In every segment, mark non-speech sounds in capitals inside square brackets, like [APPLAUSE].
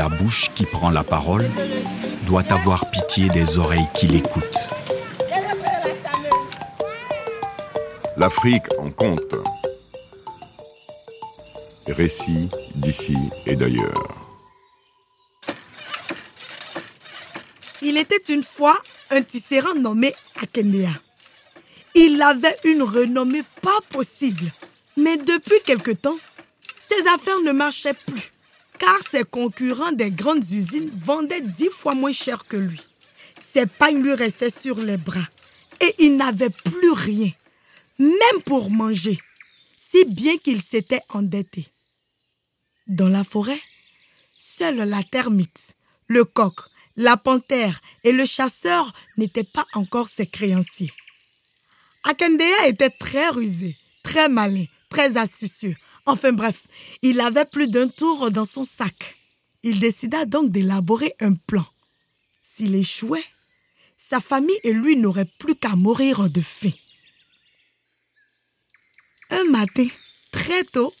la bouche qui prend la parole doit avoir pitié des oreilles qui l'écoutent. L'Afrique en compte. Récits d'ici et d'ailleurs. Il était une fois un tisserand nommé Akendea. Il avait une renommée pas possible. Mais depuis quelque temps, ses affaires ne marchaient plus, car ses concurrents des grandes usines vendaient dix fois moins cher que lui. Ses pagnes lui restaient sur les bras et il n'avait plus rien, même pour manger, si bien qu'il s'était endetté. Dans la forêt, seule la termite, le coq, la panthère et le chasseur n'étaient pas encore ses créanciers. Akendea était très rusé, très malin, très astucieux. Enfin bref, il avait plus d'un tour dans son sac. Il décida donc d'élaborer un plan. S'il échouait, sa famille et lui n'auraient plus qu'à mourir de faim. Un matin, très tôt,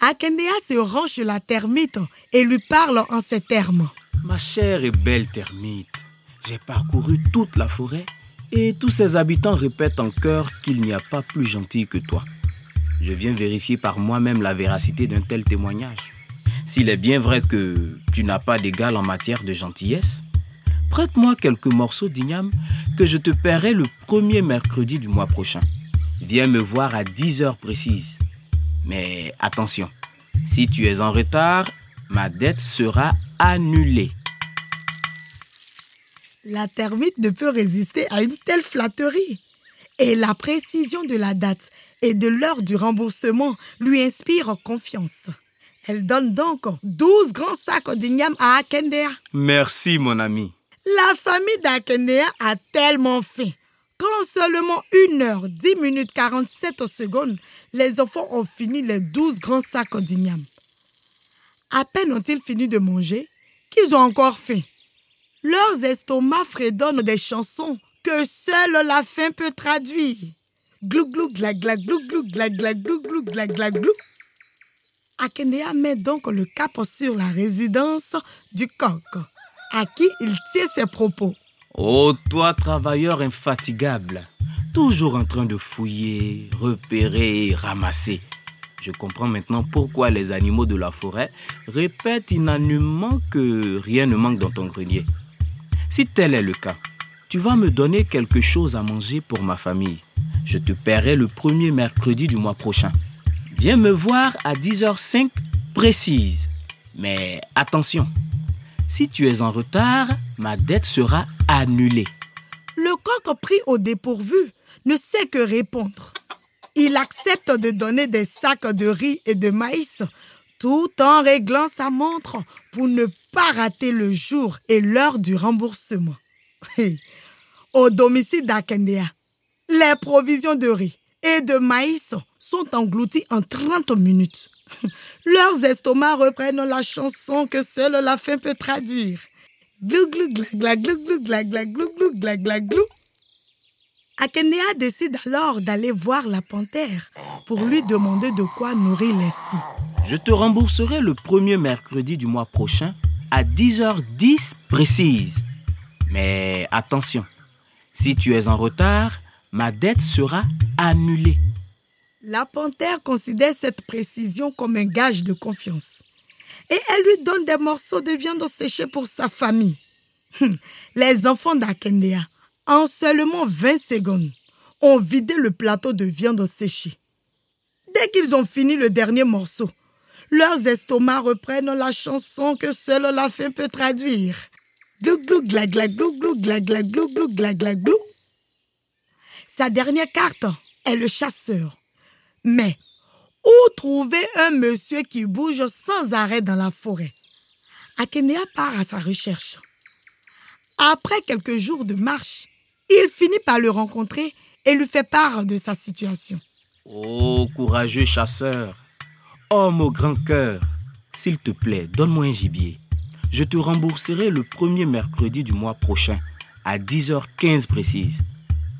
Akendea se rend chez la termite et lui parle en ces termes. Ma chère et belle termite, j'ai parcouru toute la forêt et tous ses habitants répètent en chœur qu'il n'y a pas plus gentil que toi. Je viens vérifier par moi-même la véracité d'un tel témoignage. S'il est bien vrai que tu n'as pas d'égal en matière de gentillesse, prête-moi quelques morceaux d'igname que je te paierai le premier mercredi du mois prochain. Viens me voir à 10 heures précises. Mais attention, si tu es en retard, ma dette sera annulée. La termite ne peut résister à une telle flatterie. Et la précision de la date et de l'heure du remboursement lui inspire confiance. Elle donne donc 12 grands sacs d'igname à Akendea. Merci, mon ami. La famille d'Akendea a tellement faim qu'en seulement 1 heure, 10 minutes 47 secondes, les enfants ont fini les 12 grands sacs d'igname. À peine ont-ils fini de manger qu'ils ont encore faim. Leurs estomacs fredonnent des chansons que seule la faim peut traduire. Glou glou gla gla glou glou gla gla glou glou glou. Akendea met donc le cap sur la résidence du coq, à qui il tient ses propos. Oh, toi, travailleur infatigable, toujours en train de fouiller, repérer, ramasser. Je comprends maintenant pourquoi les animaux de la forêt répètent unanimement que rien ne manque dans ton grenier. Si tel est le cas, tu vas me donner quelque chose à manger pour ma famille. Je te paierai le premier mercredi du mois prochain. Viens me voir à 10h05 précise. Mais attention, si tu es en retard, ma dette sera annulée. Le coq pris au dépourvu ne sait que répondre. Il accepte de donner des sacs de riz et de maïs tout en réglant sa montre pour ne pas rater le jour et l'heure du remboursement. [LAUGHS] Au domicile d'Akendea, les provisions de riz et de maïs sont englouties en 30 minutes. Leurs estomacs reprennent la chanson que seule la faim peut traduire. Glou glou gla gla glou glou gla gla glou glou gla gla glou. Akendea décide alors d'aller voir la panthère pour lui demander de quoi nourrir les scies. Je te rembourserai le premier mercredi du mois prochain à 10h10 précise. Mais attention, si tu es en retard, ma dette sera annulée. La panthère considère cette précision comme un gage de confiance. Et elle lui donne des morceaux de viande séchée pour sa famille. Les enfants d'Akendea, en seulement 20 secondes, ont vidé le plateau de viande séchée. Dès qu'ils ont fini le dernier morceau, leurs estomacs reprennent la chanson que seule la faim peut traduire. Glou glou glou. Sa dernière carte est le chasseur. Mais où trouver un monsieur qui bouge sans arrêt dans la forêt? Akenia part à sa recherche. Après quelques jours de marche, il finit par le rencontrer et lui fait part de sa situation. Oh, courageux chasseur, homme au grand cœur, s'il te plaît, donne-moi un gibier. Je te rembourserai le premier mercredi du mois prochain, à 10h15 précise.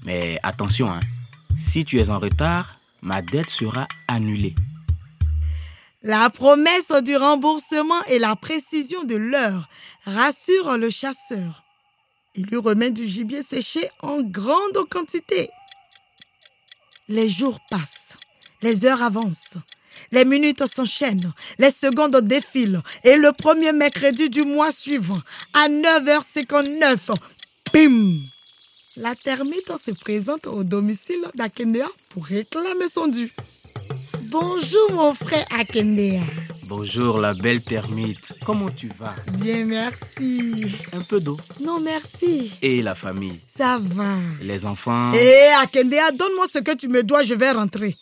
Mais attention, hein, si tu es en retard, ma dette sera annulée. La promesse du remboursement et la précision de l'heure rassurent le chasseur. Il lui remet du gibier séché en grande quantité. Les jours passent, les heures avancent, les minutes s'enchaînent, les secondes défilent et le premier mercredi du mois suivant, à 9h59, bim La termite se présente au domicile d'Akendea pour réclamer son dû. Bonjour mon frère Akendea. Bonjour la belle termite. Comment tu vas? Bien, merci. Un peu d'eau. Non, merci. Et la famille? Ça va. Les enfants? Eh, Akendea, donne-moi ce que tu me dois, je vais rentrer.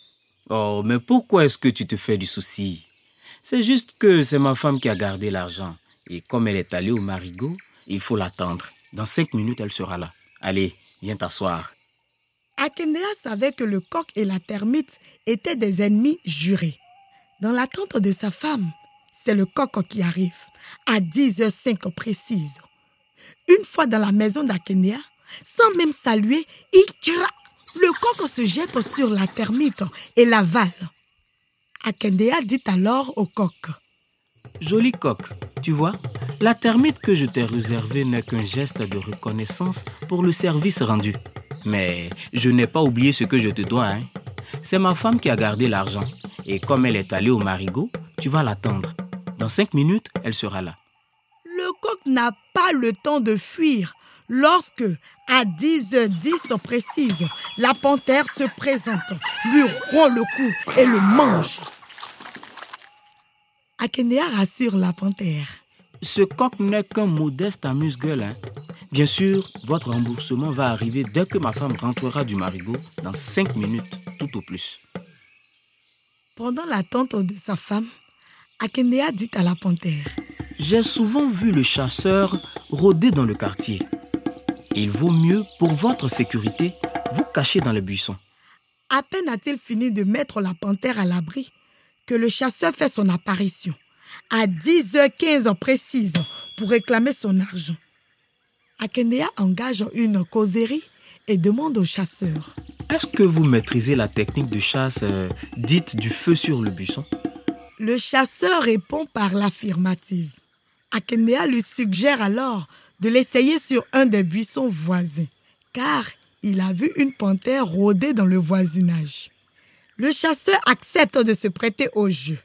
Oh, mais pourquoi est-ce que tu te fais du souci? C'est juste que c'est ma femme qui a gardé l'argent. Et comme elle est allée au marigot, il faut l'attendre. Dans cinq minutes, elle sera là. Allez, viens t'asseoir. Akendea savait que le coq et la termite étaient des ennemis jurés. Dans l'attente de sa femme, c'est le coq qui arrive, à 10h05 précise. Une fois dans la maison d'Akendea, sans même saluer, il tira. Le coq se jette sur la termite et l'avale. Akendea dit alors au coq. Joli coq, tu vois, la termite que je t'ai réservée n'est qu'un geste de reconnaissance pour le service rendu. Mais je n'ai pas oublié ce que je te dois. Hein. C'est ma femme qui a gardé l'argent. Et comme elle est allée au marigot, tu vas l'attendre. Dans cinq minutes, elle sera là. Le coq n'a pas le temps de fuir lorsque, à 10h10 précise, la panthère se présente, lui rompt le cou et le mange. Akendea rassure la panthère. Ce coq n'est qu'un modeste amuse-gueule. Hein. Bien sûr, votre remboursement va arriver dès que ma femme rentrera du marigot, dans cinq minutes, tout au plus. Pendant l'attente de sa femme, Akendea dit à la panthère J'ai souvent vu le chasseur rôder dans le quartier. Il vaut mieux, pour votre sécurité, vous cacher dans les buissons. À peine a-t-il fini de mettre la panthère à l'abri que le chasseur fait son apparition, à 10h15 précise, pour réclamer son argent. Akendea engage une causerie et demande au chasseur Est-ce que vous maîtrisez la technique de chasse euh, dite du feu sur le buisson? Le chasseur répond par l'affirmative. Akendea lui suggère alors de l'essayer sur un des buissons voisins, car il a vu une panthère rôder dans le voisinage. Le chasseur accepte de se prêter au jeu.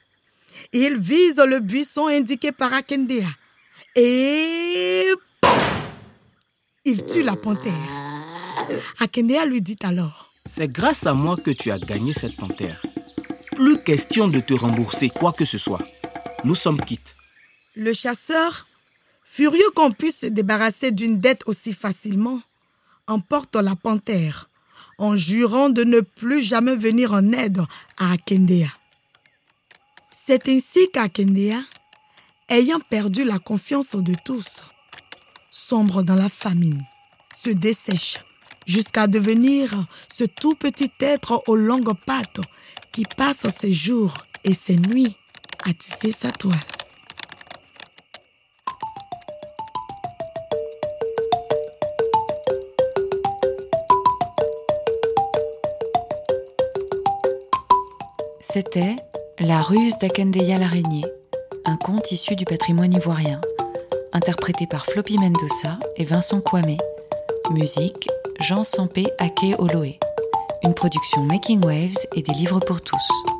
Il vise le buisson indiqué par Akendea et il tue la panthère. Akendea lui dit alors C'est grâce à moi que tu as gagné cette panthère. Plus question de te rembourser quoi que ce soit. Nous sommes quittes. Le chasseur, furieux qu'on puisse se débarrasser d'une dette aussi facilement, emporte la panthère en jurant de ne plus jamais venir en aide à Akendea. C'est ainsi qu'Akendea, ayant perdu la confiance de tous, sombre dans la famine, se dessèche jusqu'à devenir ce tout petit être aux longues pattes qui passe ses jours et ses nuits à tisser sa toile. C'était La ruse d'Akendeya l'araignée, un conte issu du patrimoine ivoirien, interprété par Floppy Mendoza et Vincent Kwame. Musique Jean Sampé Ake Oloé. Une production Making Waves et des livres pour tous.